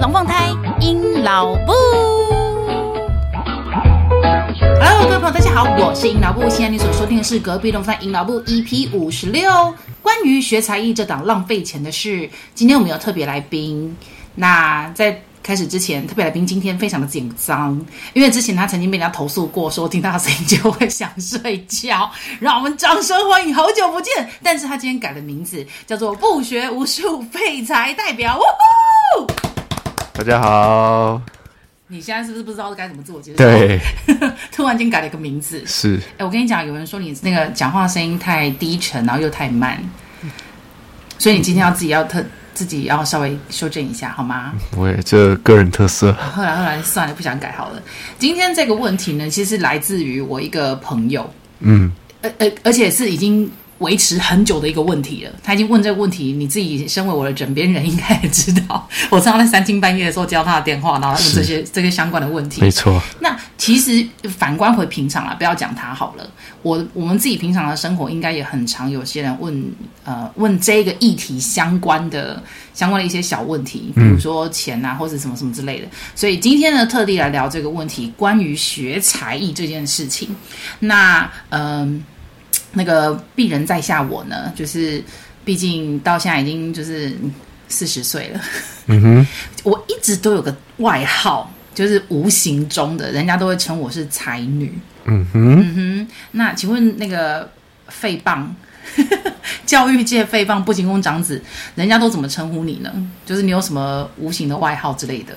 龙凤胎阴老布。Hello，各位朋友，大家好，我是阴老布。现在你所收听的是隔壁龙凤胎阴老布 EP 五十六，关于学才艺这档浪费钱的事。今天我们有特别来宾，那在。开始之前，特别来宾今天非常的紧张，因为之前他曾经被人家投诉过，说听到他声音就会想睡觉。让我们掌声欢迎，好久不见！但是他今天改了名字，叫做不学无术废材代表。呜呼！大家好，你现在是不是不知道该怎么自我介绍？对，突然间改了一个名字。是，哎，我跟你讲，有人说你那个讲话声音太低沉，然后又太慢，所以你今天要自己要特。自己要稍微修正一下，好吗？我也这个人特色。后来后来算了，不想改好了。今天这个问题呢，其实来自于我一个朋友，嗯，而而而且是已经维持很久的一个问题了。他已经问这个问题，你自己身为我的枕边人，应该也知道。我常常在三更半夜的时候接到他的电话，然后问这些这些相关的问题。没错。那其实反观回平常啊，不要讲他好了。我我们自己平常的生活，应该也很常有些人问呃问这个议题相关的相关的一些小问题，比如说钱啊，或者什么什么之类的。所以今天呢，特地来聊这个问题，关于学才艺这件事情。那嗯。呃那个鄙人在下，我呢，就是毕竟到现在已经就是四十岁了，嗯哼，我一直都有个外号，就是无形中的，人家都会称我是才女，嗯哼，嗯哼。那请问那个废棒，教育界废棒，不仅工长子，人家都怎么称呼你呢？就是你有什么无形的外号之类的？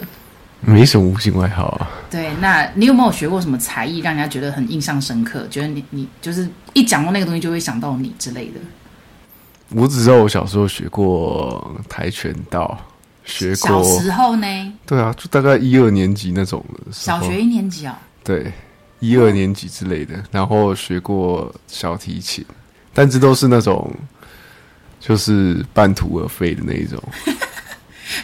没什么无形外号啊。对，那你有没有学过什么才艺，让人家觉得很印象深刻？觉得你你就是一讲到那个东西就会想到你之类的。我只知道我小时候学过跆拳道，学过。小时候呢？对啊，就大概一二年级那种的。小学一年级啊？对，一二年级之类的。然后学过小提琴，但这都是那种就是半途而废的那一种。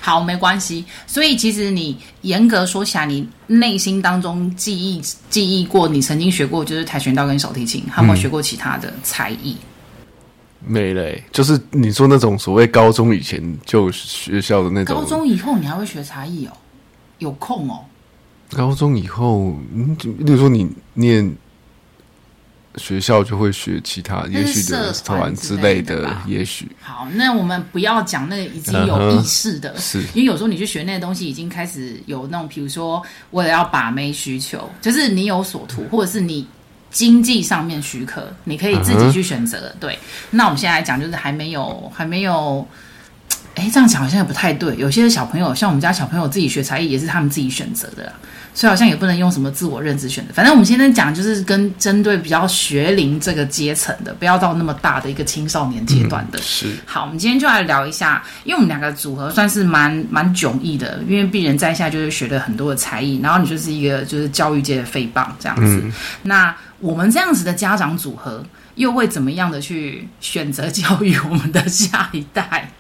好，没关系。所以其实你严格说起来，你内心当中记忆记忆过，你曾经学过就是跆拳道跟小提琴，还有没有学过其他的才艺？没嘞，就是你说那种所谓高中以前就学校的那种。高中以后你还会学才艺哦？有空哦？高中以后，嗯，例如说你念。学校就会学其他，也许社团之类的，也许。好，那我们不要讲那个已经有意识的，是因为有时候你去学那个东西，已经开始有那种，比如说为了要把妹需求，就是你有所图，或者是你经济上面许可，你可以自己去选择。对，那我们现在来讲，就是还没有，还没有。哎，这样讲好像也不太对。有些小朋友，像我们家小朋友自己学才艺，也是他们自己选择的啦。所以好像也不能用什么自我认知选择。反正我们现在讲就是跟针对比较学龄这个阶层的，不要到那么大的一个青少年阶段的。嗯、是。好，我们今天就来聊一下，因为我们两个组合算是蛮蛮迥异的。因为敝人在下就是学了很多的才艺，然后你就是一个就是教育界的废棒这样子。嗯、那我们这样子的家长组合，又会怎么样的去选择教育我们的下一代？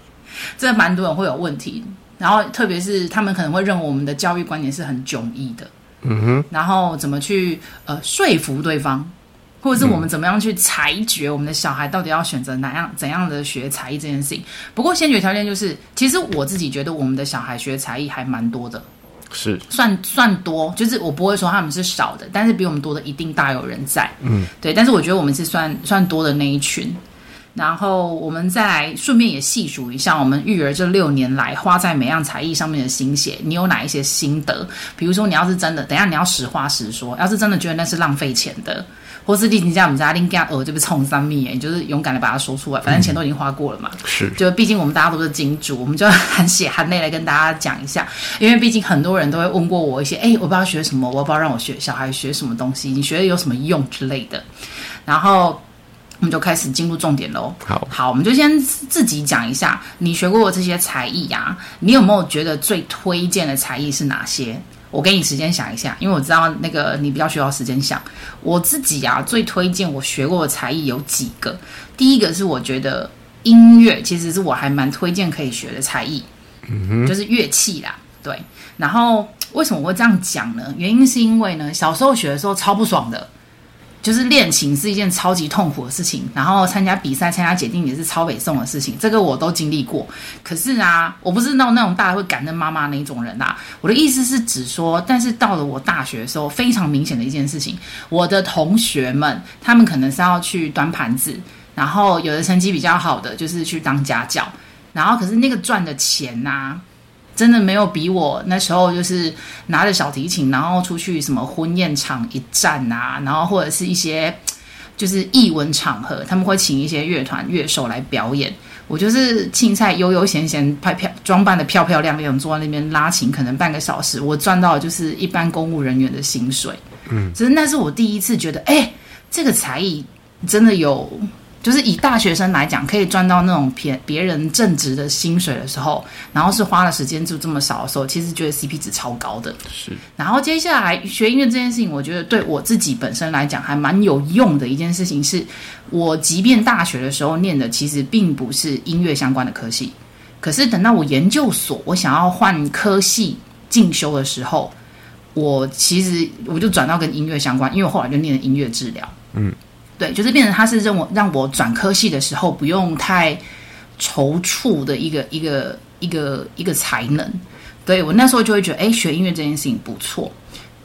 这蛮多人会有问题，然后特别是他们可能会认为我们的教育观念是很迥异的，嗯哼，然后怎么去呃说服对方，或者是我们怎么样去裁决我们的小孩到底要选择哪样怎样的学才艺这件事情。不过先决条件就是，其实我自己觉得我们的小孩学才艺还蛮多的，是。算算多，就是我不会说他们是少的，但是比我们多的一定大有人在，嗯，对，但是我觉得我们是算算多的那一群。然后我们再来顺便也细数一下，我们育儿这六年来花在每样才艺上面的心血，你有哪一些心得？比如说，你要是真的，等一下你要实话实说，要是真的觉得那是浪费钱的，或是弟弟家我们家拎家呃，就被冲三米，你就是勇敢的把它说出来，反正钱都已经花过了嘛。是，就毕竟我们大家都是金主，我们就含血含泪来跟大家讲一下，因为毕竟很多人都会问过我一些，哎，我不知道学什么，我不知道让我学小孩学什么东西，你学的有什么用之类的，然后。我们就开始进入重点喽。好，好，我们就先自己讲一下，你学过的这些才艺啊，你有没有觉得最推荐的才艺是哪些？我给你时间想一下，因为我知道那个你比较需要时间想。我自己啊，最推荐我学过的才艺有几个。第一个是我觉得音乐，其实是我还蛮推荐可以学的才艺，嗯哼，就是乐器啦。对，然后为什么我会这样讲呢？原因是因为呢，小时候学的时候超不爽的。就是练琴是一件超级痛苦的事情，然后参加比赛、参加检定也是超北宋的事情，这个我都经历过。可是啊，我不是那种那种大家会感恩妈妈那一种人啊。我的意思是指说，但是到了我大学的时候，非常明显的一件事情，我的同学们他们可能是要去端盘子，然后有的成绩比较好的就是去当家教，然后可是那个赚的钱呐、真的没有比我那时候就是拿着小提琴，然后出去什么婚宴场一站啊，然后或者是一些就是艺文场合，他们会请一些乐团乐手来表演。我就是青菜悠悠闲闲拍漂装扮的漂漂亮亮，坐在那边拉琴，可能半个小时，我赚到就是一般公务人员的薪水。嗯，其实那是我第一次觉得，哎，这个才艺真的有。就是以大学生来讲，可以赚到那种别别人正职的薪水的时候，然后是花了时间就这么少的时候，其实觉得 CP 值超高的。是。然后接下来学音乐这件事情，我觉得对我自己本身来讲还蛮有用的一件事情是，我即便大学的时候念的其实并不是音乐相关的科系，可是等到我研究所我想要换科系进修的时候，我其实我就转到跟音乐相关，因为我后来就念了音乐治疗。嗯。对，就是变成他是让我让我转科系的时候不用太踌躇的一个一个一个一个才能。对，我那时候就会觉得，哎，学音乐这件事情不错。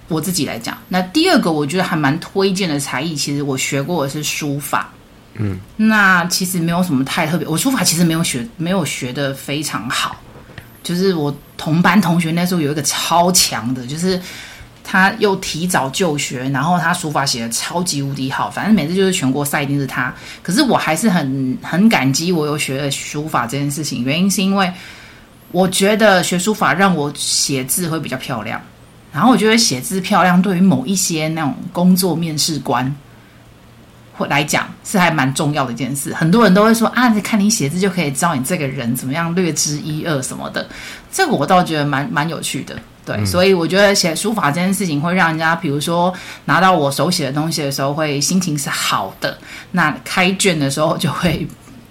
我自己来讲，那第二个我觉得还蛮推荐的才艺，其实我学过的是书法。嗯，那其实没有什么太特别，我书法其实没有学没有学的非常好。就是我同班同学那时候有一个超强的，就是。他又提早就学，然后他书法写的超级无敌好，反正每次就是全国赛一定是他。可是我还是很很感激我有学了书法这件事情，原因是因为我觉得学书法让我写字会比较漂亮，然后我觉得写字漂亮对于某一些那种工作面试官会来讲是还蛮重要的一件事。很多人都会说啊，看你写字就可以知道你这个人怎么样，略知一二什么的。这个我倒觉得蛮蛮有趣的。对，嗯、所以我觉得写书法这件事情会让人家，比如说拿到我手写的东西的时候，会心情是好的。那开卷的时候就会，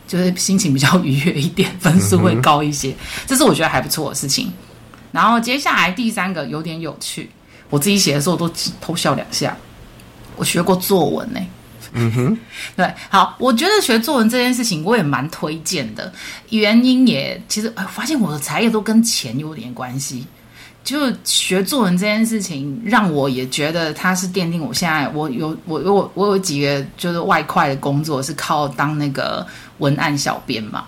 就是心情比较愉悦一点，分数会高一些。嗯、这是我觉得还不错的事情。然后接下来第三个有点有趣，我自己写的时候都偷笑两下。我学过作文呢、欸。嗯哼，对，好，我觉得学作文这件事情我也蛮推荐的，原因也其实哎，发现我的才艺都跟钱有点关系。就学作文这件事情，让我也觉得它是奠定我现在我有我有我有几个就是外快的工作是靠当那个文案小编嘛。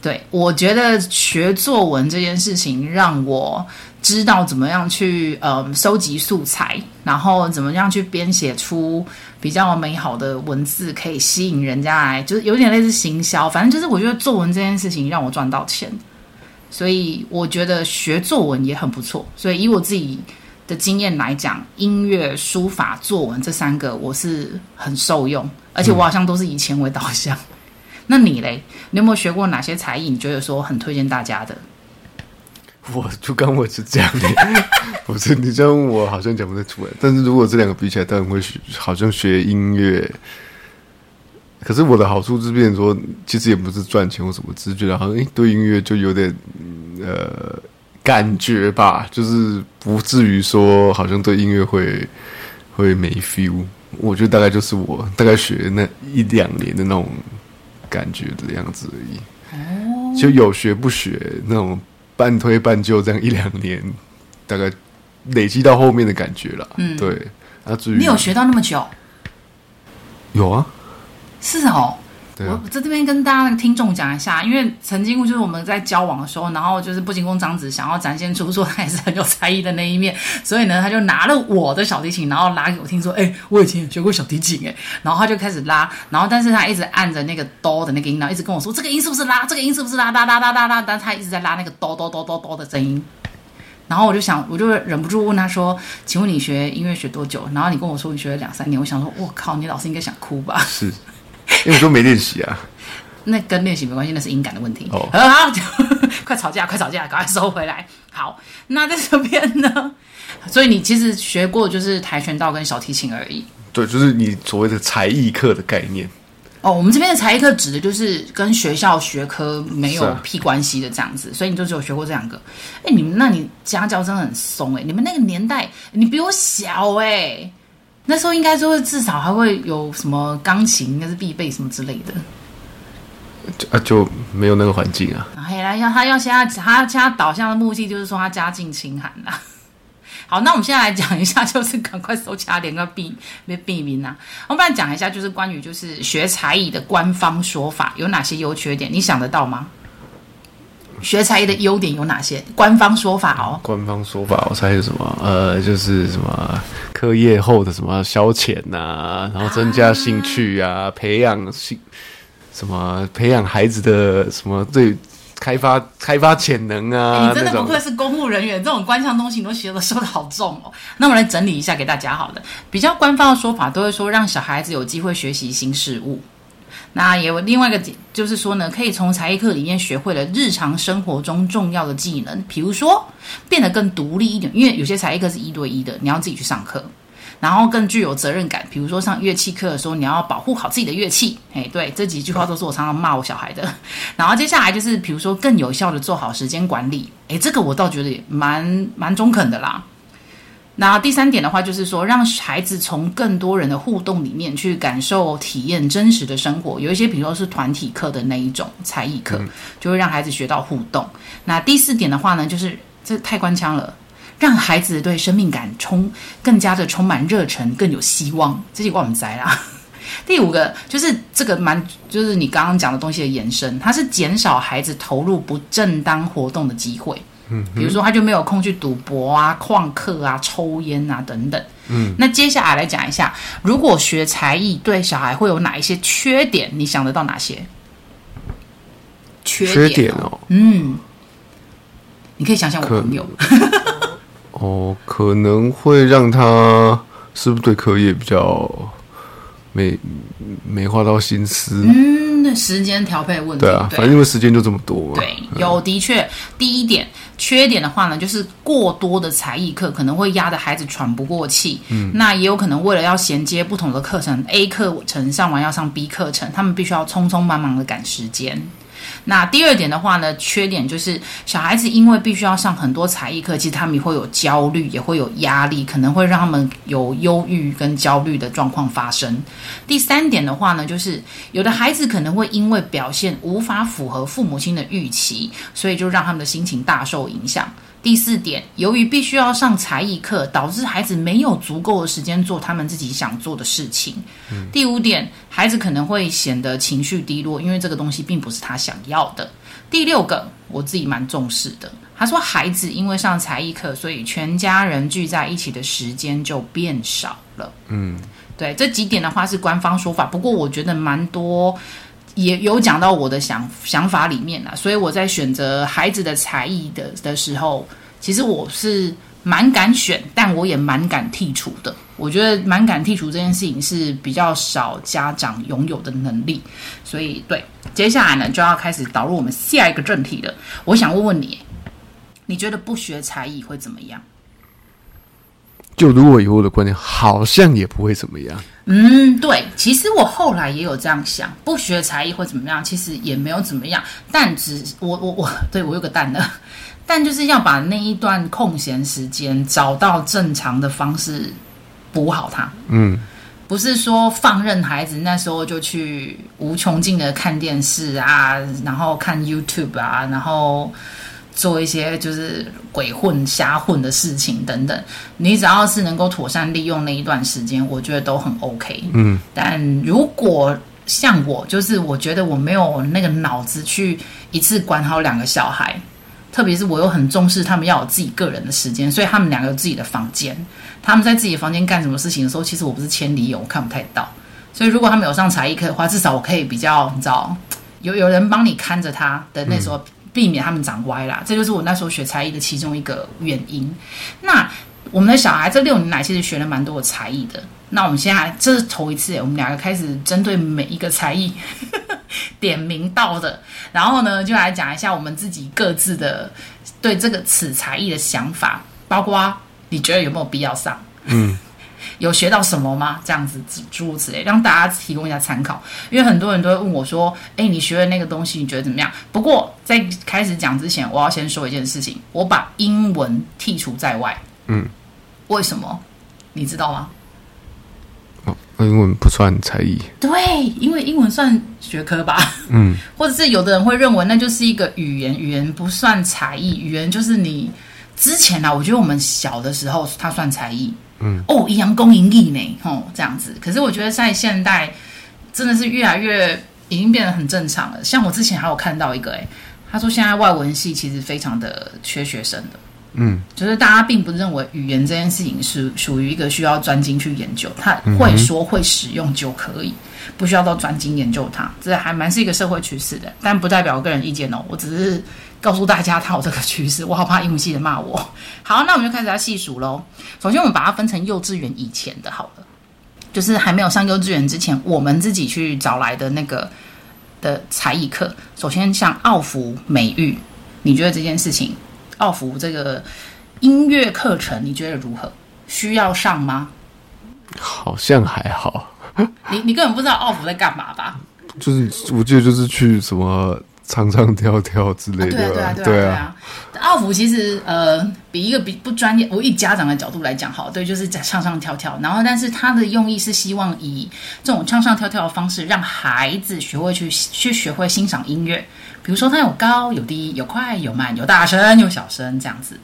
对，我觉得学作文这件事情让我知道怎么样去呃收集素材，然后怎么样去编写出比较美好的文字，可以吸引人家来，就是有点类似行销。反正就是我觉得作文这件事情让我赚到钱。所以我觉得学作文也很不错。所以以我自己的经验来讲，音乐、书法、作文这三个我是很受用，而且我好像都是以钱为导向。那你嘞？你有没有学过哪些才艺？你觉得说很推荐大家的？我就刚我是这样的，不是你这样问我好像讲不太出来。但是如果这两个比起来，当然会学，好像学音乐。可是我的好处是变成说，其实也不是赚钱或什么，只是觉得好像诶，对音乐就有点呃感觉吧，就是不至于说好像对音乐会会没 feel。我觉得大概就是我大概学那一两年的那种感觉的样子而已。哦，就有学不学那种半推半就这样一两年，大概累积到后面的感觉了。嗯，对。啊，至于你有学到那么久？有啊。是哦，啊、我在这边跟大家那个听众讲一下，因为曾经就是我们在交往的时候，然后就是不仅供张子想要展现出说他也是很有才艺的那一面，所以呢，他就拿了我的小提琴，然后拉给我听，说：“哎、欸，我以前也学过小提琴，哎。”然后他就开始拉，然后但是他一直按着那个哆的那个音，然后一直跟我说：“这个音是不是拉？这个音是不是拉？拉拉拉拉拉？”但他一直在拉那个哆哆哆哆哆的声音。然后我就想，我就忍不住问他说：“请问你学音乐学多久？”然后你跟我说你学了两三年，我想说：“我靠，你老师应该想哭吧？”是。因为我都没练习啊，那跟练习没关系，那是音感的问题。哦，好，快吵架，快吵架，赶快收回来。好，那在这边呢？所以你其实学过就是跆拳道跟小提琴而已。对，就是你所谓的才艺课的概念。哦，我们这边的才艺课指的就是跟学校学科没有屁关系的这样子，啊、所以你就只有学过这两个。哎，你们那你家教真的很松哎、欸，你们那个年代，你比我小哎、欸。那时候应该说至少还会有什么钢琴，应该是必备什么之类的。就啊，就没有那个环境啊。嘿，来要他要现在他现在导向的目的就是说他家境清寒啦。好，那我们现在来讲一下，就是赶快收起来，连个 避别避名啊。我们来讲一下，就是关于就是学才艺的官方说法有哪些优缺点，你想得到吗？学才艺的优点有哪些？官方说法哦。官方说法，我猜是什么？呃，就是什么课业后的什么消遣呐、啊，然后增加兴趣啊，啊 培养兴什么培养孩子的什么对开发开发潜能啊。欸、你真的不愧是公务人员，这种官腔东西你都学的说的好重哦。那我们来整理一下给大家好了，比较官方的说法都会说让小孩子有机会学习新事物。那也有另外一个，就是说呢，可以从才艺课里面学会了日常生活中重要的技能，比如说变得更独立一点，因为有些才艺课是一对一的，你要自己去上课，然后更具有责任感。比如说上乐器课的时候，你要保护好自己的乐器。哎，对，这几句话都是我常常骂我小孩的。然后接下来就是，比如说更有效的做好时间管理。哎，这个我倒觉得也蛮蛮中肯的啦。那第三点的话，就是说让孩子从更多人的互动里面去感受、体验真实的生活。有一些，比如说是团体课的那一种才艺课，就会让孩子学到互动。那第四点的话呢，就是这太官腔了，让孩子对生命感充更加的充满热忱，更有希望。这些我们摘啦。第五个就是这个蛮，就是你刚刚讲的东西的延伸，它是减少孩子投入不正当活动的机会。嗯，比如说他就没有空去赌博啊、旷课啊、抽烟啊等等。嗯，那接下来来讲一下，如果学才艺对小孩会有哪一些缺点？你想得到哪些？缺点哦，缺点哦，嗯，你可以想想我朋友。哦，可能会让他是不是对课业比较没没花到心思？嗯，那时间调配问题。对啊，反正因为时间就这么多嘛。对，有的确，第一点。缺点的话呢，就是过多的才艺课可能会压得孩子喘不过气。嗯，那也有可能为了要衔接不同的课程，A 课程上完要上 B 课程，他们必须要匆匆忙忙的赶时间。那第二点的话呢，缺点就是小孩子因为必须要上很多才艺课，其实他们会有焦虑，也会有压力，可能会让他们有忧郁跟焦虑的状况发生。第三点的话呢，就是有的孩子可能会因为表现无法符合父母亲的预期，所以就让他们的心情大受影响。第四点，由于必须要上才艺课，导致孩子没有足够的时间做他们自己想做的事情。嗯。第五点，孩子可能会显得情绪低落，因为这个东西并不是他想要的。第六个，我自己蛮重视的。他说，孩子因为上才艺课，所以全家人聚在一起的时间就变少了。嗯，对，这几点的话是官方说法，不过我觉得蛮多。也有讲到我的想想法里面啦，所以我在选择孩子的才艺的的时候，其实我是蛮敢选，但我也蛮敢剔除的。我觉得蛮敢剔除这件事情是比较少家长拥有的能力，所以对，接下来呢就要开始导入我们下一个正题了。我想问问你，你觉得不学才艺会怎么样？就如果以我的观点，好像也不会怎么样。嗯，对，其实我后来也有这样想，不学才艺会怎么样？其实也没有怎么样，但只我我我，对我有个蛋的，但就是要把那一段空闲时间找到正常的方式补好它。嗯，不是说放任孩子那时候就去无穷尽的看电视啊，然后看 YouTube 啊，然后。做一些就是鬼混瞎混的事情等等，你只要是能够妥善利用那一段时间，我觉得都很 OK。嗯，但如果像我，就是我觉得我没有那个脑子去一次管好两个小孩，特别是我又很重视他们要有自己个人的时间，所以他们两个有自己的房间，他们在自己的房间干什么事情的时候，其实我不是千里眼，我看不太到。所以如果他们有上才艺课的话，至少我可以比较你知道，有有人帮你看着他的那时候。避免他们长歪啦，这就是我那时候学才艺的其中一个原因。那我们的小孩这六年来其实学了蛮多的才艺的。那我们现在这是头一次，我们两个开始针对每一个才艺 点名到的，然后呢就来讲一下我们自己各自的对这个此才艺的想法，包括你觉得有没有必要上？嗯。有学到什么吗？这样子诸如此类，让大家提供一下参考。因为很多人都会问我说：“诶，你学的那个东西，你觉得怎么样？”不过在开始讲之前，我要先说一件事情：我把英文剔除在外。嗯，为什么？你知道吗？英文不算才艺。对，因为英文算学科吧。嗯，或者是有的人会认为那就是一个语言，语言不算才艺，语言就是你之前啊，我觉得我们小的时候它算才艺。嗯，哦，阴阳公营艺呢，哦，这样子。可是我觉得在现代真的是越来越已经变得很正常了。像我之前还有看到一个，哎，他说现在外文系其实非常的缺学生的。嗯，就是大家并不认为语言这件事情是属于一个需要专精去研究，他会说会使用就可以，不需要到专精研究它。这还蛮是一个社会趋势的，但不代表我个人意见哦。我只是告诉大家它有这个趋势，我好怕英文系的骂我。好，那我们就开始要细数喽。首先，我们把它分成幼稚园以前的，好了，就是还没有上幼稚园之前，我们自己去找来的那个的才艺课。首先，像奥福美育，你觉得这件事情？奥福这个音乐课程，你觉得如何？需要上吗？好像还好。你你根本不知道奥福在干嘛吧？就是我记得就是去什么唱唱跳跳之类的。对啊对啊对啊对啊！奥福其实呃，比一个比不专业，我以家长的角度来讲，好，对，就是在唱唱跳跳。然后，但是他的用意是希望以这种唱唱跳跳的方式，让孩子学会去去学会欣赏音乐。比如说，它有高有低，有快有慢，有大声有小声，这样子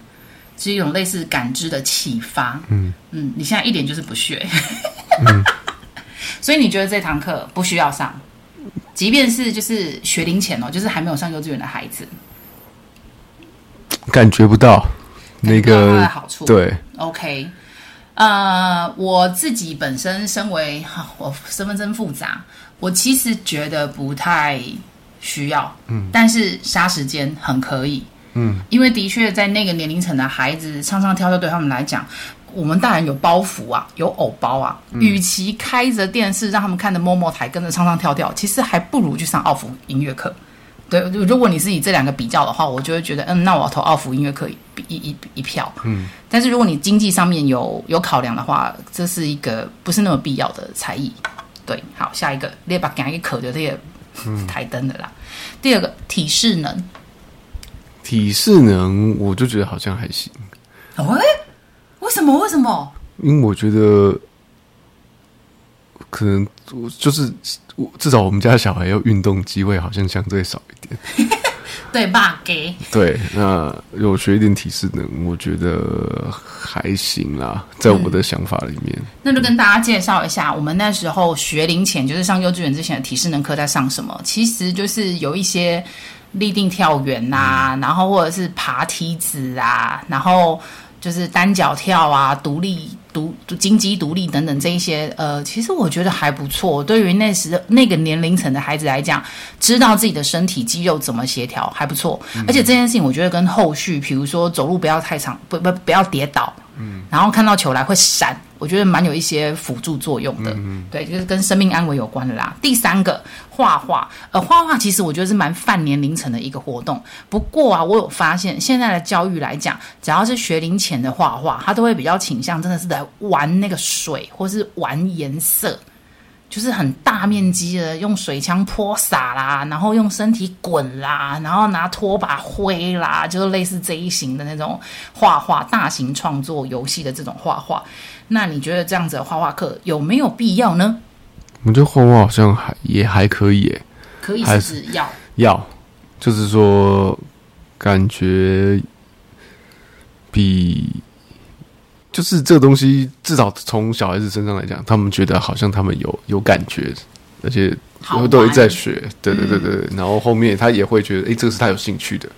是一种类似感知的启发。嗯嗯，你现在一点就是不学，嗯、所以你觉得这堂课不需要上，即便是就是学龄前哦，就是还没有上幼稚园的孩子，感觉不到那个的好处。对，OK，呃，我自己本身身为哈，我身份证复杂，我其实觉得不太。需要，嗯，但是杀时间很可以，嗯，因为的确在那个年龄层的孩子唱唱跳跳对他们来讲，我们大人有包袱啊，有偶包啊，嗯、与其开着电视让他们看着 MOMO 台跟着唱唱跳跳，其实还不如去上奥福音乐课。对，如果你是以这两个比较的话，我就会觉得，嗯，那我要投奥福音乐课一一一一票，嗯，但是如果你经济上面有有考量的话，这是一个不是那么必要的才艺。对，好，下一个，列把讲一个可的这个。台灯的啦，第二个体适能，体适能我就觉得好像还行。喂、欸，为什么？为什么？因为我觉得可能我就是我至少我们家小孩要运动机会好像相对少一点。对吧？给对，那有学一点体适能，我觉得还行啦，在我的想法里面。嗯、那就跟大家介绍一下，我们那时候学龄前，就是上幼稚园之前的体适能课在上什么？其实就是有一些立定跳远呐、啊，嗯、然后或者是爬梯子啊，然后。就是单脚跳啊，独立独金鸡独立等等这一些，呃，其实我觉得还不错。对于那时那个年龄层的孩子来讲，知道自己的身体肌肉怎么协调还不错。嗯、而且这件事情，我觉得跟后续，比如说走路不要太长，不不不要跌倒。嗯，然后看到球来会闪，我觉得蛮有一些辅助作用的。嗯，对，就是跟生命安危有关的啦。第三个，画画，呃，画画其实我觉得是蛮泛年龄层的一个活动。不过啊，我有发现现在的教育来讲，只要是学龄前的画画，他都会比较倾向真的是在玩那个水，或是玩颜色。就是很大面积的用水枪泼洒啦，然后用身体滚啦，然后拿拖把挥啦，就是类似这一型的那种画画、大型创作游戏的这种画画。那你觉得这样子的画画课有没有必要呢？我觉得画画好像还也还可以耶，可以是指要要，就是说感觉比。就是这个东西，至少从小孩子身上来讲，他们觉得好像他们有有感觉，而且都一直在学，对对对对。嗯、然后后面他也会觉得，哎，这个是他有兴趣的。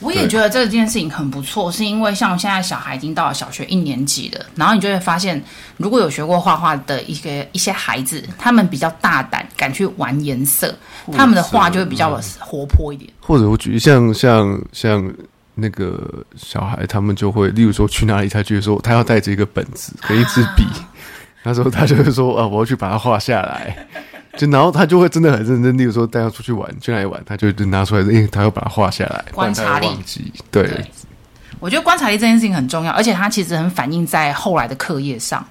我也觉得这件事情很不错，是因为像现在小孩已经到了小学一年级了，然后你就会发现，如果有学过画画的一个一些孩子，他们比较大胆，敢去玩颜色，他们的画就会比较活泼一点。或者我举例，像像像。那个小孩，他们就会，例如说去哪里，他就会说他要带着一个本子跟一支笔，那时候他就会说啊，我要去把它画下来，就然后他就会真的很认真。例如说带他出去玩，去哪里玩，他就拿出来，因为他要把它画下来，观察力，对，对，我觉得观察力这件事情很重要，而且它其实很反映在后来的课业上。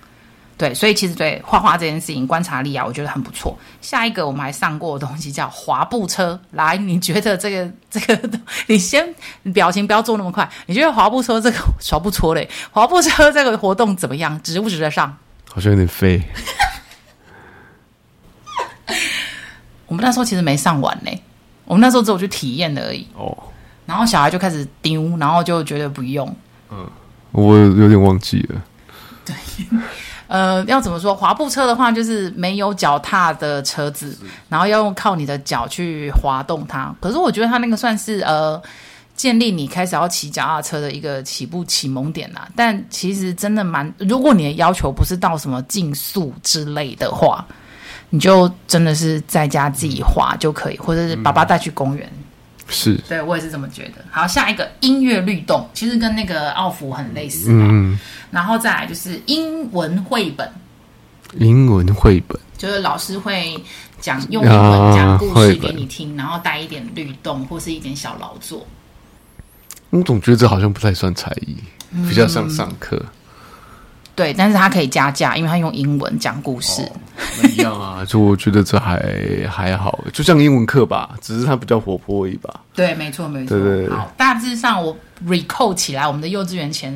对，所以其实对画画这件事情，观察力啊，我觉得很不错。下一个我们还上过的东西叫滑步车，来，你觉得这个 这个，你先你表情不要做那么快。你觉得滑步车这个滑不错嘞？滑步车这个活动怎么样？值不值得上？好像有点废。我们那时候其实没上完呢，我们那时候只有去体验而已。哦，然后小孩就开始丢，然后就觉得不用。嗯，我有点忘记了。对。呃，要怎么说？滑步车的话，就是没有脚踏的车子，然后要用靠你的脚去滑动它。可是我觉得它那个算是呃，建立你开始要骑脚踏车的一个起步启蒙点啦。但其实真的蛮，如果你的要求不是到什么竞速之类的话，你就真的是在家自己画就可以，或者是爸爸带去公园。嗯是，对我也是这么觉得。好，下一个音乐律动，其实跟那个奥福很类似。嗯，然后再来就是英文绘本，英文绘本就是老师会讲用英文讲故事给你听，然后带一点律动或是一点小劳作。我总觉得这好像不太算才艺，比较像上课。对，但是他可以加价，因为他用英文讲故事。哦，那一样啊，就我觉得这还还好，就像英文课吧，只是它比较活泼而已吧。对，没错，没错。对对对。好，大致上我 recall 起来，我们的幼稚园前，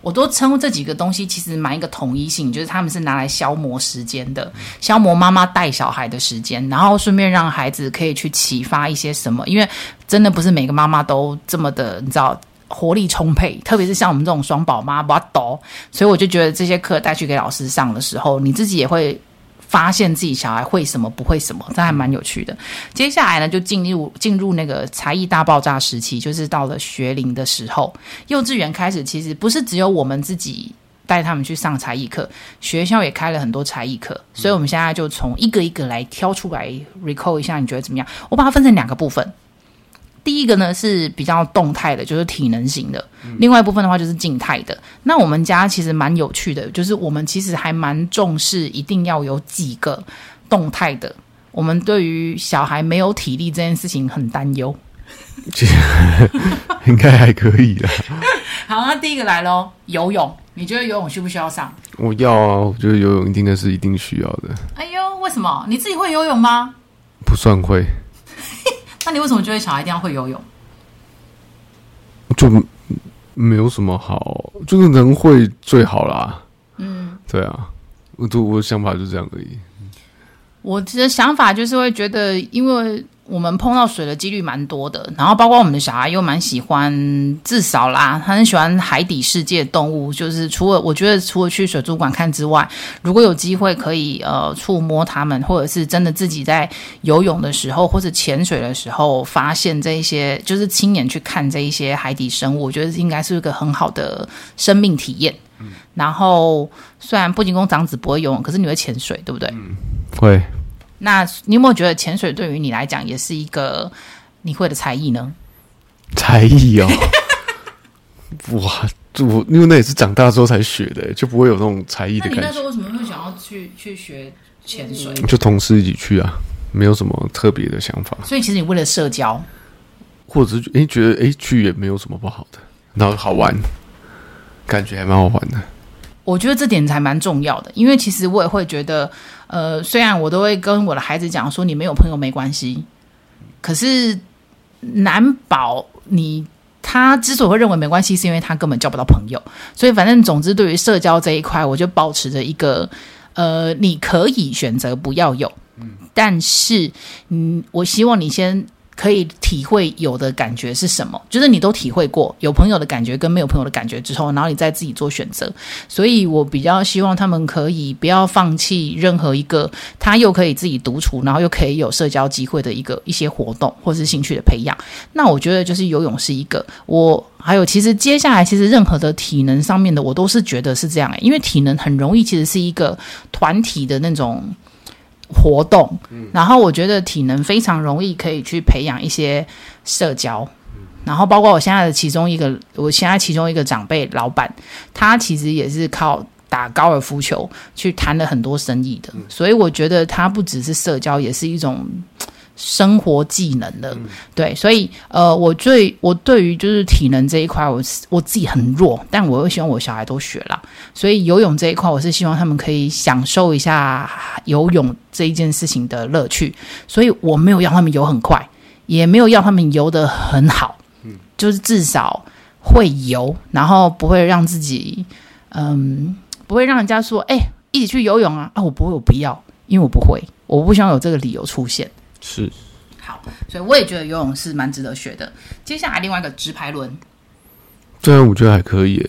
我都称呼这几个东西，其实蛮一个统一性，就是他们是拿来消磨时间的，消磨妈妈带小孩的时间，然后顺便让孩子可以去启发一些什么，因为真的不是每个妈妈都这么的，你知道。活力充沛，特别是像我们这种双宝妈，不抖。所以我就觉得这些课带去给老师上的时候，你自己也会发现自己小孩会什么，不会什么，这还蛮有趣的。接下来呢，就进入进入那个才艺大爆炸时期，就是到了学龄的时候，幼稚园开始，其实不是只有我们自己带他们去上才艺课，学校也开了很多才艺课。所以我们现在就从一个一个来挑出来 recall 一下，你觉得怎么样？我把它分成两个部分。第一个呢是比较动态的，就是体能型的；另外一部分的话就是静态的。那我们家其实蛮有趣的，就是我们其实还蛮重视一定要有几个动态的。我们对于小孩没有体力这件事情很担忧，应该还可以的。好，那第一个来喽，游泳。你觉得游泳需不需要上？我要啊，我觉得游泳一定是一定需要的。哎呦，为什么？你自己会游泳吗？不算会。那你为什么觉得小孩一定要会游泳？就没有什么好，就是能会最好啦。嗯，对啊，我我的想法就这样而已。我的想法就是会觉得，因为。我们碰到水的几率蛮多的，然后包括我们的小孩又蛮喜欢，至少啦，他很喜欢海底世界动物。就是除了我觉得除了去水族馆看之外，如果有机会可以呃触摸他们，或者是真的自己在游泳的时候或者潜水的时候发现这一些，就是亲眼去看这一些海底生物，我觉得应该是一个很好的生命体验。嗯，然后虽然布景宫长子不会游泳，可是你会潜水，对不对？嗯，会。那你有没有觉得潜水对于你来讲也是一个你会的才艺呢？才艺哦，哇！我因为那也是长大之后才学的，就不会有那种才艺的感觉。那你那时候为什么会想要去去学潜水？就同事一起去啊，没有什么特别的想法。所以其实你为了社交，或者是诶觉得诶去也没有什么不好的，然后好玩，感觉还蛮好玩的。我觉得这点才蛮重要的，因为其实我也会觉得，呃，虽然我都会跟我的孩子讲说，你没有朋友没关系，可是难保你他之所以会认为没关系，是因为他根本交不到朋友。所以反正总之，对于社交这一块，我就保持着一个，呃，你可以选择不要有，但是，嗯，我希望你先。可以体会有的感觉是什么？就是你都体会过有朋友的感觉跟没有朋友的感觉之后，然后你再自己做选择。所以我比较希望他们可以不要放弃任何一个他又可以自己独处，然后又可以有社交机会的一个一些活动或是兴趣的培养。那我觉得就是游泳是一个。我还有其实接下来其实任何的体能上面的，我都是觉得是这样诶，因为体能很容易其实是一个团体的那种。活动，然后我觉得体能非常容易可以去培养一些社交，然后包括我现在的其中一个，我现在其中一个长辈老板，他其实也是靠打高尔夫球去谈了很多生意的，所以我觉得他不只是社交，也是一种。生活技能的，嗯、对，所以呃，我最我对于就是体能这一块，我我自己很弱，但我又希望我小孩都学了，所以游泳这一块，我是希望他们可以享受一下游泳这一件事情的乐趣，所以我没有要他们游很快，也没有要他们游得很好，嗯，就是至少会游，然后不会让自己，嗯，不会让人家说，哎，一起去游泳啊，啊，我不会，我不要，因为我不会，我不希望有这个理由出现。是。好，所以我也觉得游泳是蛮值得学的。接下来另外一个直排轮，对啊，我觉得还可以，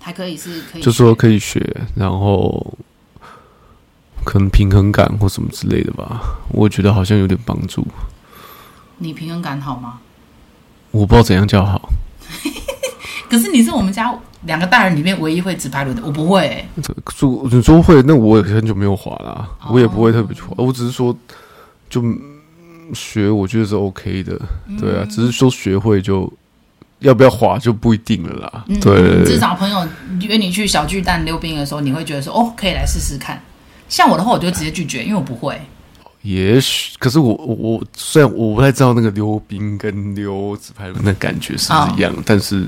还可以是可以，就说可以学，然后可能平衡感或什么之类的吧，我觉得好像有点帮助。你平衡感好吗？我不知道怎样叫好。可是你是我们家两个大人里面唯一会直排轮的，我不会、欸。说你说会，那我也很久没有滑了，我也不会特别去滑。我只是说就。学我觉得是 OK 的，对啊，只是说学会就要不要滑就不一定了啦。嗯、对，至少朋友约你去小巨蛋溜冰的时候，你会觉得说哦，可以来试试看。像我的话，我就直接拒绝，因为我不会。也许，可是我我虽然我不太知道那个溜冰跟溜直排轮的感觉是不是一样，哦、但是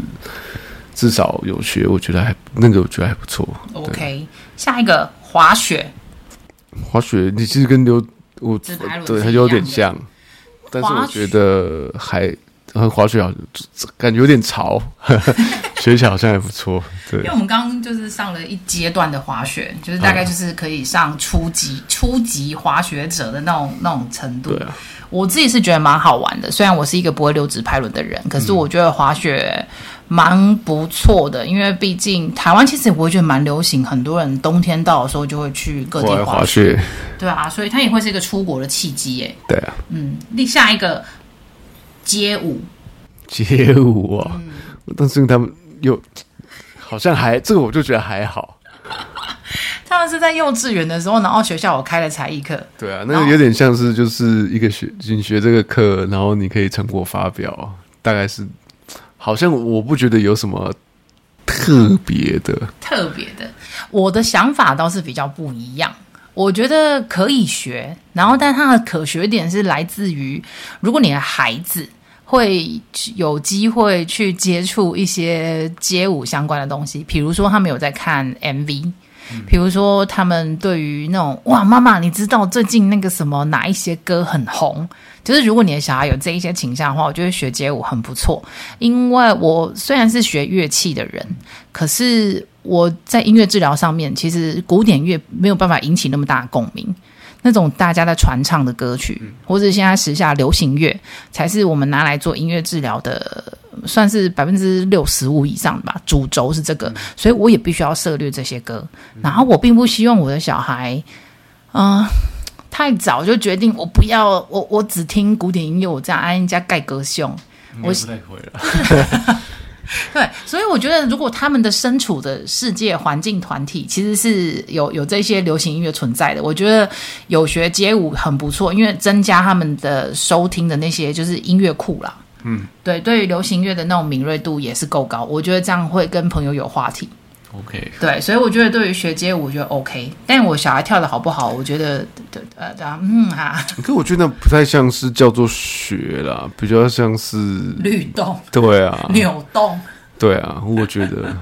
至少有学，我觉得还那个我觉得还不错。OK，下一个滑雪，滑雪你其实跟溜我对它有点像。但是我觉得还和滑雪好像感觉有点潮，学起来好像还不错。对，因为我们刚刚就是上了一阶段的滑雪，就是大概就是可以上初级、啊、初级滑雪者的那种那种程度。对啊，我自己是觉得蛮好玩的。虽然我是一个不会溜直排轮的人，可是我觉得滑雪蛮不错的。因为毕竟台湾其实我会觉得蛮流行，很多人冬天到的时候就会去各地滑雪。滑雪对啊，所以它也会是一个出国的契机耶。对啊，嗯，立下一个街舞，街舞啊，嗯、但是他们又好像还这个，我就觉得还好。他们是在幼稚园的时候，然后学校我开了才艺课。对啊，那个有点像是就是一个学你学这个课，然后你可以成果发表，大概是好像我不觉得有什么特别的，特别的。我的想法倒是比较不一样。我觉得可以学，然后，但它的可学点是来自于，如果你的孩子会有机会去接触一些街舞相关的东西，比如说他们有在看 MV，比如说他们对于那种哇，妈妈，你知道最近那个什么哪一些歌很红？就是如果你的小孩有这一些倾向的话，我觉得学街舞很不错。因为我虽然是学乐器的人，可是。我在音乐治疗上面，其实古典乐没有办法引起那么大的共鸣。那种大家在传唱的歌曲，或者现在时下流行乐，才是我们拿来做音乐治疗的，算是百分之六十五以上吧。主轴是这个，所以我也必须要涉略这些歌。然后我并不希望我的小孩，嗯、呃，太早就决定我不要，我我只听古典音乐，我这样安人家盖歌胸，我不太会了。对，所以我觉得，如果他们的身处的世界环境团体其实是有有这些流行音乐存在的，我觉得有学街舞很不错，因为增加他们的收听的那些就是音乐库啦。嗯，对，对于流行乐的那种敏锐度也是够高，我觉得这样会跟朋友有话题。OK，对，所以我觉得对于学街舞，我觉得 OK，但我小孩跳的好不好，我觉得，对，呃，嗯哈。可我觉得不太像是叫做学啦，比较像是律动。对啊，扭动。对啊，我觉得。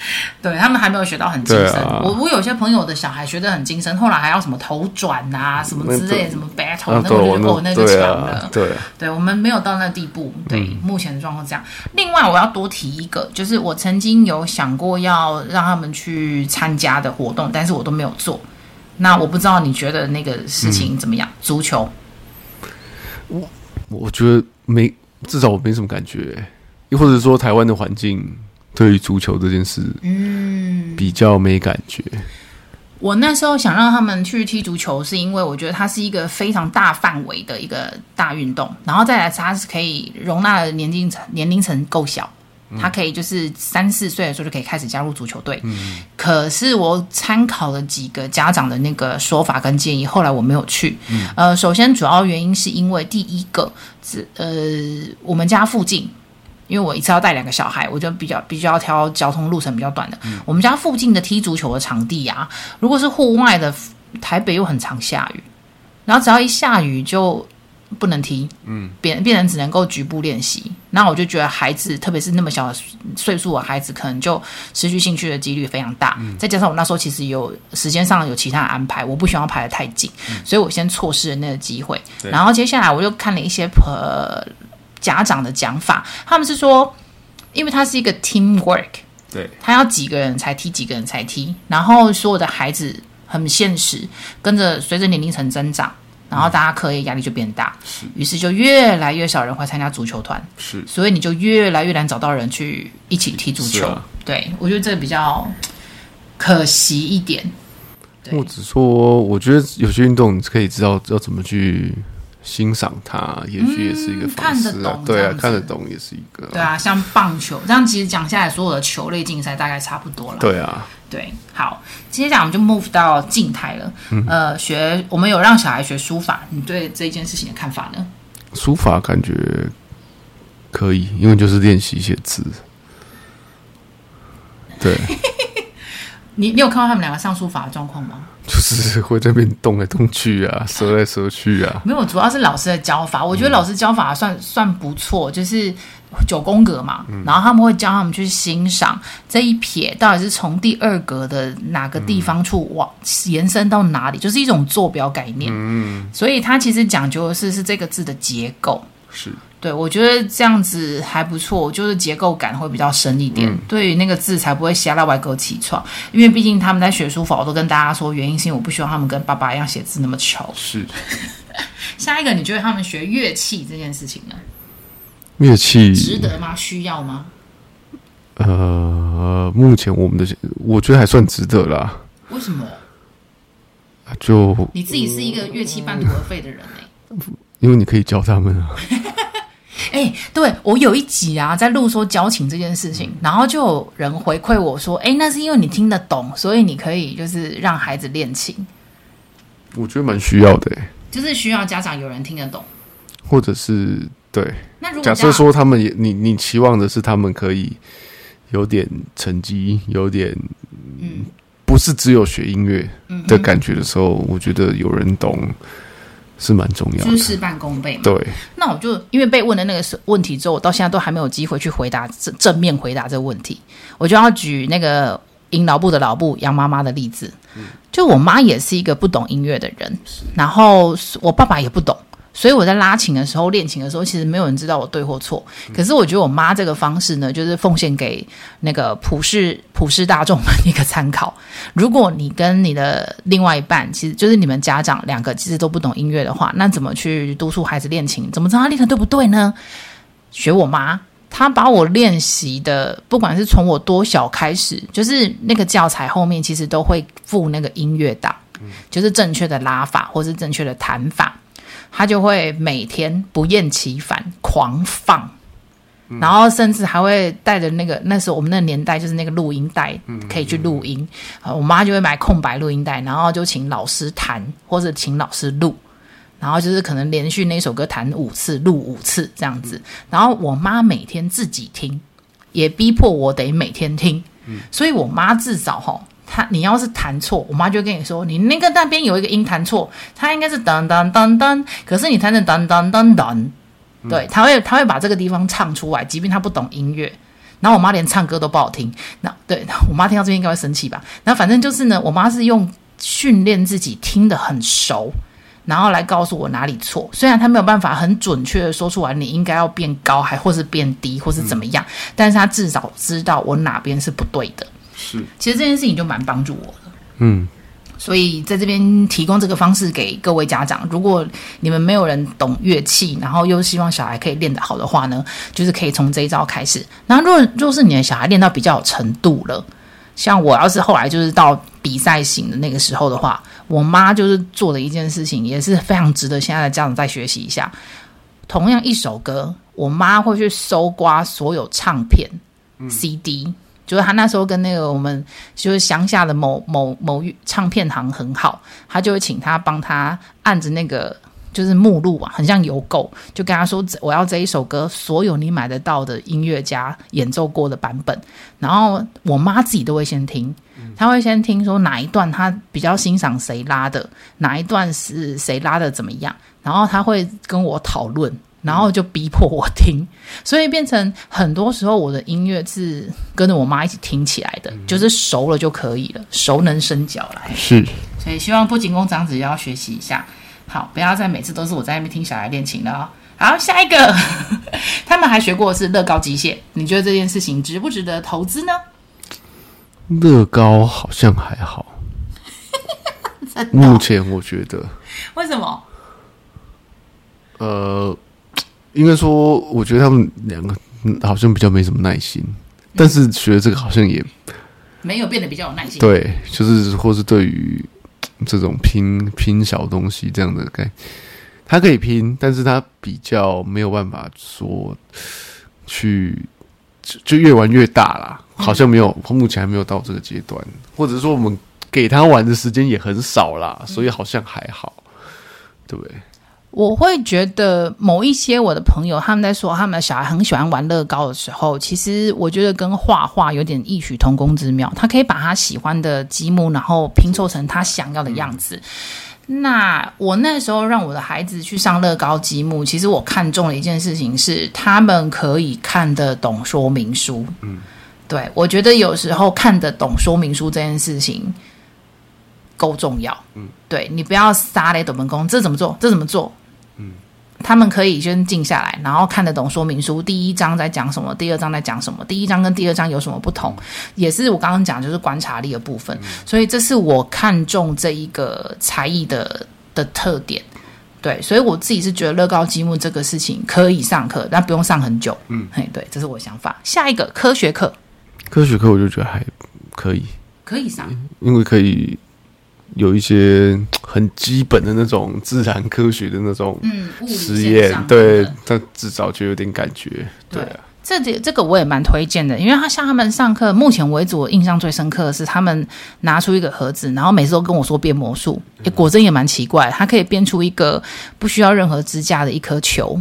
对，他们还没有学到很精深。啊、我我有些朋友的小孩学得很精深，后来还要什么头转啊，什么之类的，什么 battle，、啊、那个我觉得哦，那个强了。对、啊，对，我们没有到那地步。对，嗯、目前的状况这样。另外，我要多提一个，就是我曾经有想过要让他们去参加的活动，但是我都没有做。那我不知道你觉得那个事情怎么样？嗯、足球，我我觉得没，至少我没什么感觉，又或者说台湾的环境。对于足球这件事，嗯，比较没感觉。我那时候想让他们去踢足球，是因为我觉得它是一个非常大范围的一个大运动，然后再来它是可以容纳的年龄层年龄层够小，他可以就是三四岁的时候就可以开始加入足球队。嗯，可是我参考了几个家长的那个说法跟建议，后来我没有去。嗯，呃，首先主要原因是因为第一个是呃，我们家附近。因为我一次要带两个小孩，我就比较比较要挑交通路程比较短的。嗯、我们家附近的踢足球的场地啊，如果是户外的，台北又很常下雨，然后只要一下雨就不能踢，嗯，变变成只能够局部练习。那我就觉得孩子，特别是那么小的岁数的孩子，可能就失去兴趣的几率非常大。嗯、再加上我那时候其实有时间上有其他安排，我不希望排得太紧，嗯、所以我先错失了那个机会。然后接下来我就看了一些呃。家长的讲法，他们是说，因为他是一个 team work，对，他要几个人才踢，几个人才踢，然后所有的孩子很现实，跟着随着年龄层增长，然后大家课业压力就变大，是，于是就越来越少人会参加足球团，是，所以你就越来越难找到人去一起踢足球。啊、对，我觉得这个比较可惜一点。或者说，我觉得有些运动你可以知道要怎么去。欣赏它，也许也是一个方式啊。看得懂，对啊，看得懂也是一个。对啊，像棒球这样，其实讲下来，所有的球类竞赛大概差不多了。对啊，对，好，接下来我们就 move 到静态了。嗯、呃，学我们有让小孩学书法，你对这件事情的看法呢？书法感觉可以，因为就是练习写字。对。你你有看到他们两个上书法的状况吗？就是会在那边动来动去啊，折来折去啊。没有，主要是老师的教法。我觉得老师教法算、嗯、算不错，就是九宫格嘛、嗯。然后他们会教他们去欣赏这一撇到底是从第二格的哪个地方处往延伸到哪里，就是一种坐标概念。嗯，所以它其实讲究的是是这个字的结构。是。对，我觉得这样子还不错，就是结构感会比较深一点，嗯、对于那个字才不会瞎到歪勾起床。因为毕竟他们在学书法，我都跟大家说，原因是因为我不希望他们跟爸爸一样写字那么丑。是。下一个，你觉得他们学乐器这件事情呢？乐器值得吗？需要吗？呃，目前我们的我觉得还算值得啦。为什么？就你自己是一个乐器半途而废的人呢？因为你可以教他们啊。哎、欸，对，我有一集啊，在录说交情这件事情，然后就有人回馈我说，哎、欸，那是因为你听得懂，所以你可以就是让孩子练琴。我觉得蛮需要的，就是需要家长有人听得懂，或者是对。那如果假设说他们也，你你期望的是他们可以有点成绩，有点嗯，不是只有学音乐的感觉的时候，嗯、我觉得有人懂。是蛮重要的，就是事半功倍嘛。对，那我就因为被问的那个问题之后，我到现在都还没有机会去回答正正面回答这个问题，我就要举那个银老部的老部杨妈妈的例子。嗯，就我妈也是一个不懂音乐的人，然后我爸爸也不懂。所以我在拉琴的时候，练琴的时候，其实没有人知道我对或错。可是我觉得我妈这个方式呢，就是奉献给那个普世普世大众们一个参考。如果你跟你的另外一半，其实就是你们家长两个其实都不懂音乐的话，那怎么去督促孩子练琴？怎么知道他练的对不对呢？学我妈，她把我练习的，不管是从我多小开始，就是那个教材后面其实都会附那个音乐档，就是正确的拉法或是正确的弹法。他就会每天不厌其烦狂放，然后甚至还会带着那个那时候我们那个年代就是那个录音带，可以去录音。我妈就会买空白录音带，然后就请老师弹或者请老师录，然后就是可能连续那首歌弹五次录五次这样子。然后我妈每天自己听，也逼迫我得每天听。所以我妈至少吼。他，你要是弹错，我妈就跟你说，你那个那边有一个音弹错，它应该是噔噔噔噔，可是你弹成噔噔噔噔，对，他会他会把这个地方唱出来，即便他不懂音乐。然后我妈连唱歌都不好听，那对 我妈听到这边应该会生气吧？那反正就是呢，我妈是用训练自己听得很熟，然后来告诉我哪里错。虽然她没有办法很准确的说出来，你应该要变高，还或是变低，或是怎么样，但是她至少知道我哪边是不对的。是，其实这件事情就蛮帮助我的。嗯，所以在这边提供这个方式给各位家长，如果你们没有人懂乐器，然后又希望小孩可以练得好的话呢，就是可以从这一招开始。然后，如果若是你的小孩练到比较有程度了，像我要是后来就是到比赛型的那个时候的话，我妈就是做的一件事情，也是非常值得现在的家长再学习一下。同样一首歌，我妈会去搜刮所有唱片、嗯、CD。就是他那时候跟那个我们就是乡下的某某某唱片行很好，他就会请他帮他按着那个就是目录啊，很像邮购，就跟他说，我要这一首歌，所有你买得到的音乐家演奏过的版本。然后我妈自己都会先听，他会先听说哪一段他比较欣赏谁拉的，哪一段是谁拉的怎么样，然后他会跟我讨论。然后就逼迫我听，所以变成很多时候我的音乐是跟着我妈一起听起来的，就是熟了就可以了，熟能生巧来。是，所以希望不仅工长子也要学习一下，好，不要再每次都是我在那边听小孩练琴了哦。好，下一个，他们还学过的是乐高机械，你觉得这件事情值不值得投资呢？乐高好像还好，目前我觉得。为什么？呃，应该说，我觉得他们两个好像比较没什么耐心，嗯、但是学这个好像也没有变得比较有耐心。对，就是或是对于这种拼拼小东西这样的概，他可以拼，但是他比较没有办法说去就，就越玩越大啦，好像没有，嗯、目前还没有到这个阶段，或者说我们给他玩的时间也很少啦，所以好像还好，对不对？我会觉得某一些我的朋友他们在说他们的小孩很喜欢玩乐高的时候，其实我觉得跟画画有点异曲同工之妙。他可以把他喜欢的积木，然后拼凑成他想要的样子。嗯、那我那时候让我的孩子去上乐高积木，其实我看中了一件事情是，他们可以看得懂说明书。嗯，对，我觉得有时候看得懂说明书这件事情够重要。嗯，对，你不要撒雷斗门宫，这怎么做？这怎么做？嗯，他们可以先静下来，然后看得懂说明书。第一章在讲什么？第二章在讲什么？第一章跟第二章有什么不同？也是我刚刚讲，就是观察力的部分。所以这是我看中这一个才艺的的特点。对，所以我自己是觉得乐高积木这个事情可以上课，但不用上很久。嗯，嘿，对，这是我想法。下一个科学课，科学课我就觉得还可以，可以上，因为可以。有一些很基本的那种自然科学的那种实验，嗯、对，但至少就有点感觉。对，对啊、这这个我也蛮推荐的，因为他像他们上课，目前为止我印象最深刻的是他们拿出一个盒子，然后每次都跟我说变魔术，欸、果真也蛮奇怪，他可以变出一个不需要任何支架的一颗球。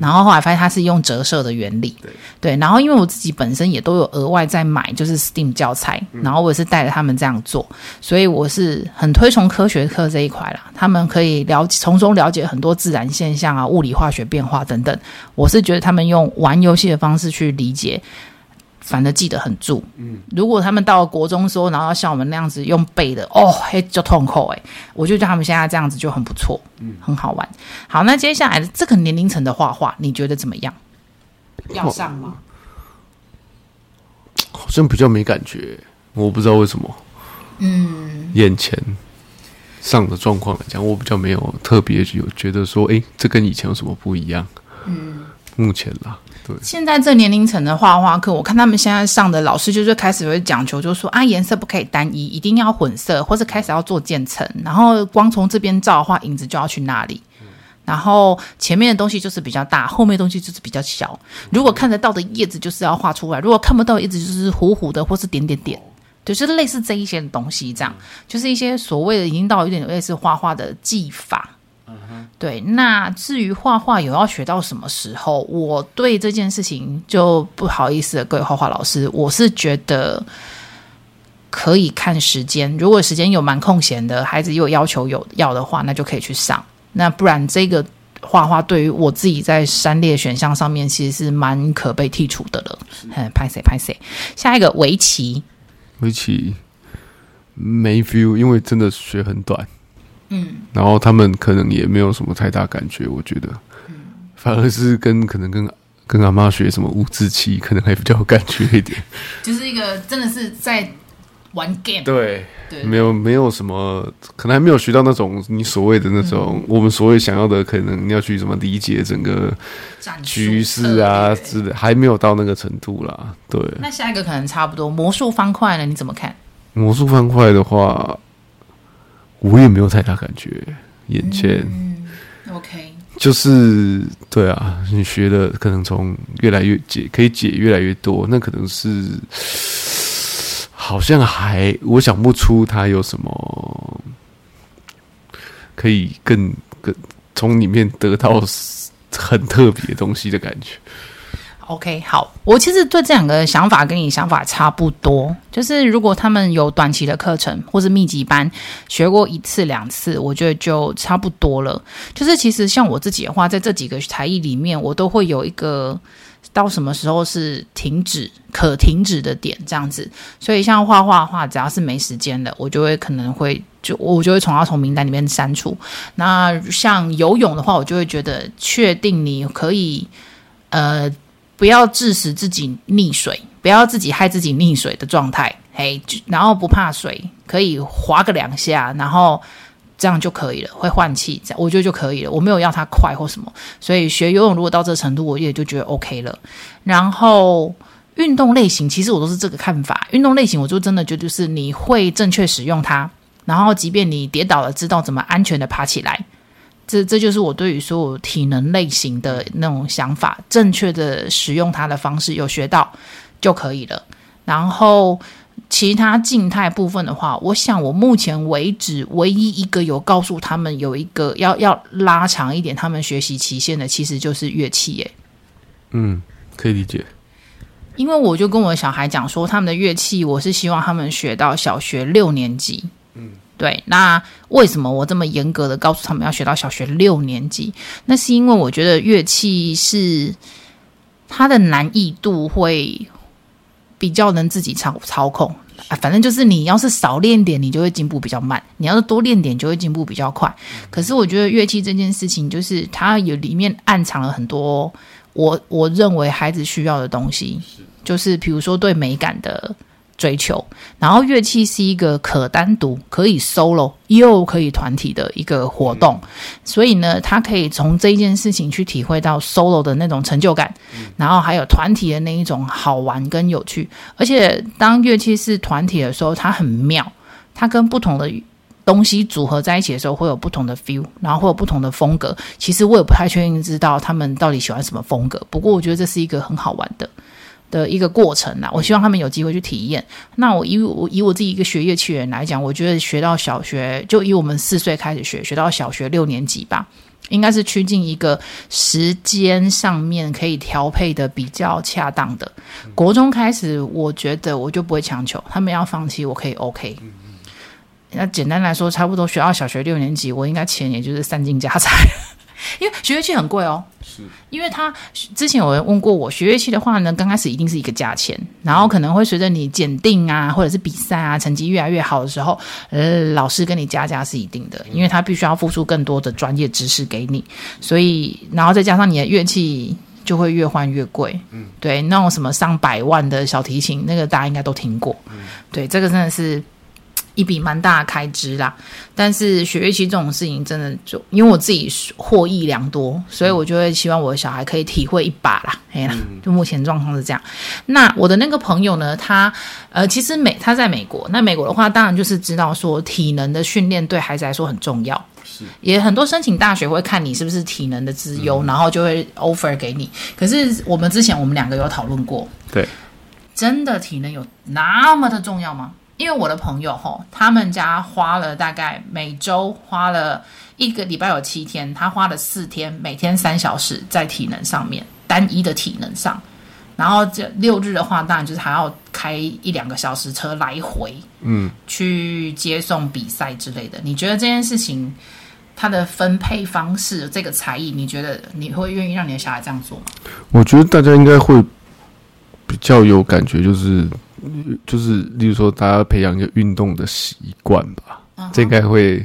然后后来发现它是用折射的原理，对，对，然后因为我自己本身也都有额外在买，就是 STEAM 教材，然后我也是带着他们这样做，所以我是很推崇科学课这一块啦。他们可以了解，从中了解很多自然现象啊、物理化学变化等等。我是觉得他们用玩游戏的方式去理解。反正记得很住。嗯，如果他们到了国中说，然后要像我们那样子用背的，哦，嘿，就痛苦哎。我就觉得他们现在这样子就很不错，嗯，很好玩。好，那接下来的这个年龄层的画画，你觉得怎么样？要上吗？好像比较没感觉，我不知道为什么。嗯，眼前上的状况来讲，我比较没有特别有觉得说，哎，这跟以前有什么不一样？嗯，目前啦。对现在这年龄层的画画课，我看他们现在上的老师就是开始会讲求，就是说啊，颜色不可以单一，一定要混色，或是开始要做渐层，然后光从这边照的话，影子就要去那里，然后前面的东西就是比较大，后面的东西就是比较小。如果看得到的叶子就是要画出来，如果看不到叶子就是糊糊的，或是点点点，就是类似这一些东西，这样就是一些所谓的已经到有点类似画画的技法。对，那至于画画有要学到什么时候，我对这件事情就不好意思了，各位画画老师，我是觉得可以看时间，如果时间有蛮空闲的，孩子又有要求有要的话，那就可以去上。那不然这个画画对于我自己在三列选项上面，其实是蛮可被剔除的了。嗯，拍谁拍谁。下一个围棋，围棋没 feel，因为真的学很短。嗯，然后他们可能也没有什么太大感觉，我觉得，嗯，反而是跟可能跟跟阿妈学什么五子棋，可能还比较有感觉一点。就是一个真的是在玩 game，对，对，没有没有什么，可能还没有学到那种你所谓的那种、嗯、我们所谓想要的，可能你要去怎么理解整个局势啊之类，还没有到那个程度啦。对，那下一个可能差不多魔术方块呢？你怎么看？魔术方块的话。我也没有太大感觉，眼前，嗯，OK，就是对啊，你学的可能从越来越解，可以解越来越多，那可能是好像还我想不出它有什么可以更更从里面得到很特别的东西的感觉。OK，好，我其实对这两个想法跟你想法差不多，就是如果他们有短期的课程或是密集班，学过一次两次，我觉得就差不多了。就是其实像我自己的话，在这几个才艺里面，我都会有一个到什么时候是停止可停止的点这样子。所以像画画的话，只要是没时间的，我就会可能会就我就会从要从名单里面删除。那像游泳的话，我就会觉得确定你可以呃。不要致使自己溺水，不要自己害自己溺水的状态。嘿，然后不怕水，可以划个两下，然后这样就可以了，会换气，这样我觉得就可以了。我没有要他快或什么，所以学游泳如果到这程度，我也就觉得 OK 了。然后运动类型，其实我都是这个看法。运动类型，我就真的觉得就是你会正确使用它，然后即便你跌倒了，知道怎么安全的爬起来。这这就是我对于所有体能类型的那种想法，正确的使用它的方式有学到就可以了。然后。其他静态部分的话，我想我目前为止唯一一个有告诉他们有一个要要拉长一点他们学习期限的，其实就是乐器耶。嗯，可以理解。因为我就跟我的小孩讲说，他们的乐器我是希望他们学到小学六年级。嗯，对。那为什么我这么严格的告诉他们要学到小学六年级？那是因为我觉得乐器是它的难易度会。比较能自己操操控啊，反正就是你要是少练点，你就会进步比较慢；你要是多练点，就会进步比较快。可是我觉得乐器这件事情，就是它有里面暗藏了很多我我认为孩子需要的东西，就是比如说对美感的。追求，然后乐器是一个可单独、可以 solo 又可以团体的一个活动，嗯、所以呢，他可以从这一件事情去体会到 solo 的那种成就感，嗯、然后还有团体的那一种好玩跟有趣。而且当乐器是团体的时候，它很妙，它跟不同的东西组合在一起的时候，会有不同的 feel，然后会有不同的风格。其实我也不太确定知道他们到底喜欢什么风格，不过我觉得这是一个很好玩的。的一个过程啦，我希望他们有机会去体验。那我以我以我自己一个学乐器人来讲，我觉得学到小学，就以我们四岁开始学，学到小学六年级吧，应该是趋近一个时间上面可以调配的比较恰当的。国中开始，我觉得我就不会强求他们要放弃，我可以 OK。那简单来说，差不多学到小学六年级，我应该钱也就是散尽家财。因为学乐器很贵哦，是，因为他之前有人问过我，学乐器的话呢，刚开始一定是一个价钱，然后可能会随着你检定啊，或者是比赛啊，成绩越来越好的时候，呃，老师跟你加价是一定的，因为他必须要付出更多的专业知识给你，所以然后再加上你的乐器就会越换越贵，嗯，对，那种什么上百万的小提琴，那个大家应该都听过，嗯，对，这个真的是。一笔蛮大的开支啦，但是学乐器这种事情真的就因为我自己获益良多，所以我就会希望我的小孩可以体会一把啦。哎呀，就目前状况是这样。那我的那个朋友呢，他呃，其实美他在美国，那美国的话，当然就是知道说体能的训练对孩子来说很重要，是也很多申请大学会看你是不是体能的资优，嗯、然后就会 offer 给你。可是我们之前我们两个有讨论过，对，真的体能有那么的重要吗？因为我的朋友吼，他们家花了大概每周花了一个礼拜有七天，他花了四天，每天三小时在体能上面，单一的体能上，然后这六日的话，当然就是还要开一两个小时车来回，嗯，去接送比赛之类的。你觉得这件事情它的分配方式，这个才艺，你觉得你会愿意让你的小孩这样做吗？我觉得大家应该会比较有感觉，就是。就是，例如说，大家培养一个运动的习惯吧，uh huh. 这应该会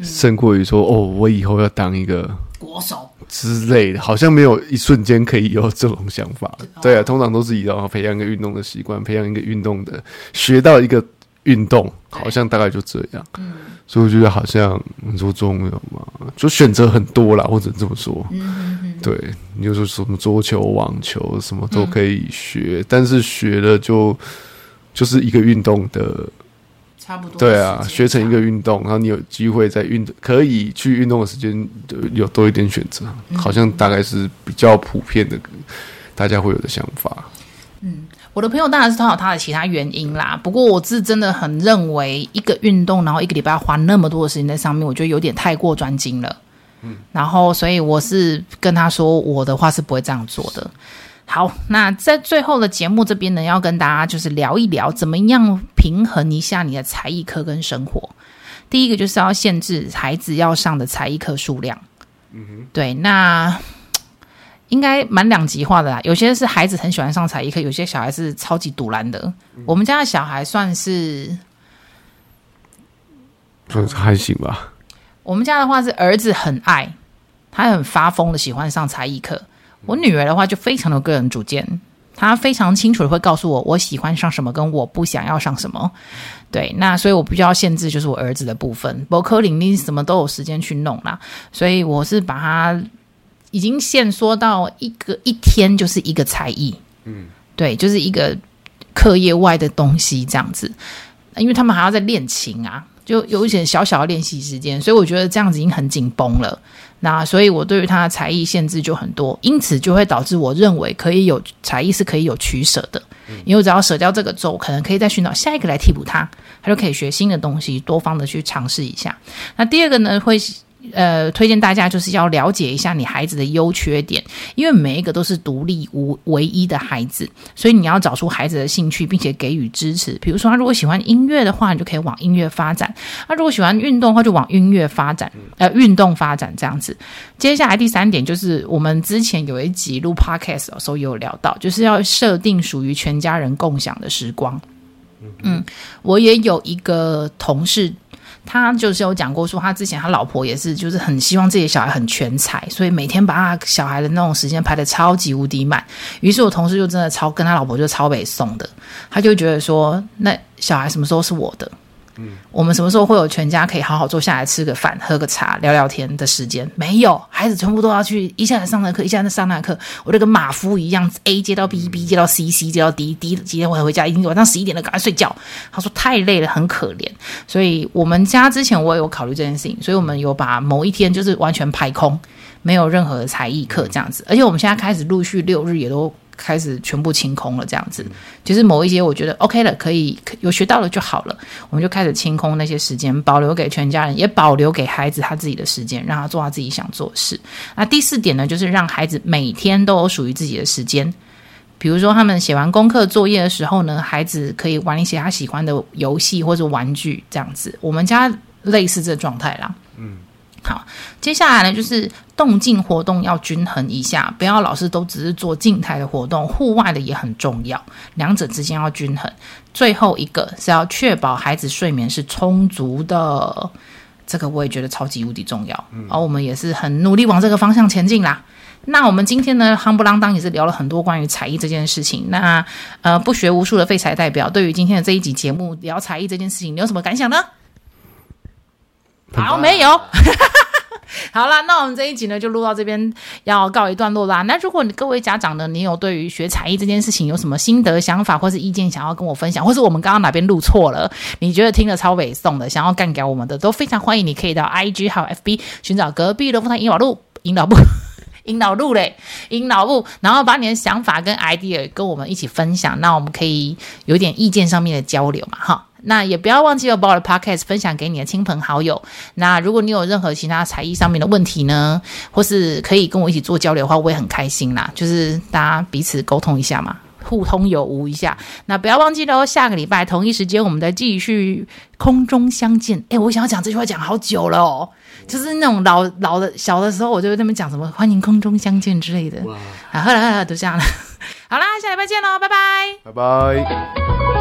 胜过于说，嗯、哦，我以后要当一个国手之类的，好像没有一瞬间可以有这种想法。Uh. 对啊，通常都是以然后培养一个运动的习惯，培养一个运动的，学到一个运动，好像大概就这样。嗯、所以我觉得好像你说重要嘛，就选择很多啦，或者这么说。对，你就说什么桌球、网球，什么都可以学，嗯、但是学了就就是一个运动的，差不多。对啊，学成一个运动，然后你有机会在运动可以去运动的时间有多一点选择，嗯、好像大概是比较普遍的，大家会有的想法。嗯，我的朋友当然是他有他的其他原因啦，不过我是真的很认为一个运动，然后一个礼拜花那么多的时间在上面，我觉得有点太过专精了。嗯，然后所以我是跟他说，我的话是不会这样做的。好，那在最后的节目这边呢，要跟大家就是聊一聊，怎么样平衡一下你的才艺课跟生活。第一个就是要限制孩子要上的才艺课数量。嗯哼，对，那应该蛮两极化的啦。有些是孩子很喜欢上才艺课，有些小孩是超级赌烂的。嗯、我们家的小孩算是算是还行吧。我们家的话是儿子很爱，他很发疯的喜欢上才艺课。我女儿的话就非常的个人主见，她非常清楚的会告诉我我喜欢上什么，跟我不想要上什么。对，那所以我必须要限制就是我儿子的部分，博科领你什么都有时间去弄啦。所以我是把他已经限缩到一个一天就是一个才艺，嗯，对，就是一个课业外的东西这样子，因为他们还要在练琴啊。就有一点小小的练习时间，所以我觉得这样子已经很紧绷了。那所以，我对于他的才艺限制就很多，因此就会导致我认为可以有才艺是可以有取舍的。因为我只要舍掉这个之后，可能可以再寻找下一个来替补他，他就可以学新的东西，多方的去尝试一下。那第二个呢，会。呃，推荐大家就是要了解一下你孩子的优缺点，因为每一个都是独立无唯一的孩子，所以你要找出孩子的兴趣，并且给予支持。比如说，他如果喜欢音乐的话，你就可以往音乐发展；他如果喜欢运动的话，就往音乐发展，呃，运动发展这样子。接下来第三点就是，我们之前有一集录 podcast 的时候也有聊到，就是要设定属于全家人共享的时光。嗯，我也有一个同事。他就是有讲过，说他之前他老婆也是，就是很希望自己的小孩很全才，所以每天把他小孩的那种时间排的超级无敌满。于是我同事就真的超跟他老婆就超北宋的，他就觉得说，那小孩什么时候是我的？嗯，我们什么时候会有全家可以好好坐下来吃个饭、喝个茶、聊聊天的时间？没有，孩子全部都要去一下子上那课，一下子上那课。我就跟马夫一样，A 接到 B，B 接到 C，C 接到 D，D 几天回回家？已经晚上十一点了，赶快睡觉。他说太累了，很可怜。所以我们家之前我也有考虑这件事情，所以我们有把某一天就是完全排空，没有任何的才艺课这样子。而且我们现在开始陆续六日也都。开始全部清空了，这样子，就是某一些我觉得 OK 了，可以有学到了就好了，我们就开始清空那些时间，保留给全家人，也保留给孩子他自己的时间，让他做他自己想做的事。那第四点呢，就是让孩子每天都有属于自己的时间，比如说他们写完功课作业的时候呢，孩子可以玩一些他喜欢的游戏或者玩具，这样子。我们家类似这状态啦，嗯。好，接下来呢，就是动静活动要均衡一下，不要老是都只是做静态的活动，户外的也很重要，两者之间要均衡。最后一个是要确保孩子睡眠是充足的，这个我也觉得超级无敌重要。而、我们也是很努力往这个方向前进啦。那我们今天呢，夯不啷当也是聊了很多关于才艺这件事情。那呃，不学无术的废材代表，对于今天的这一集节目聊才艺这件事情，你有什么感想呢？好，没有。好啦，那我们这一集呢就录到这边，要告一段落啦。那如果你各位家长呢，你有对于学才艺这件事情有什么心得、想法或是意见，想要跟我分享，或是我们刚刚哪边录错了，你觉得听了超北宋的，想要干掉我们的，都非常欢迎。你可以到 IG 还有 FB 寻找隔壁的龙凤胎阴老路、阴老部、引导路嘞、阴老部，然后把你的想法跟 idea 跟我们一起分享，那我们可以有点意见上面的交流嘛，哈。那也不要忘记要把我的 podcast 分享给你的亲朋好友。那如果你有任何其他才艺上面的问题呢，或是可以跟我一起做交流的话，我也很开心啦。就是大家彼此沟通一下嘛，互通有无一下。那不要忘记喽，下个礼拜同一时间我们再继续空中相见。诶，我想要讲这句话讲好久了哦，就是那种老老的小的时候，我就在那边讲什么欢迎空中相见之类的。啊，好了好了，都这样了。好啦，下礼拜见喽，拜拜，拜拜。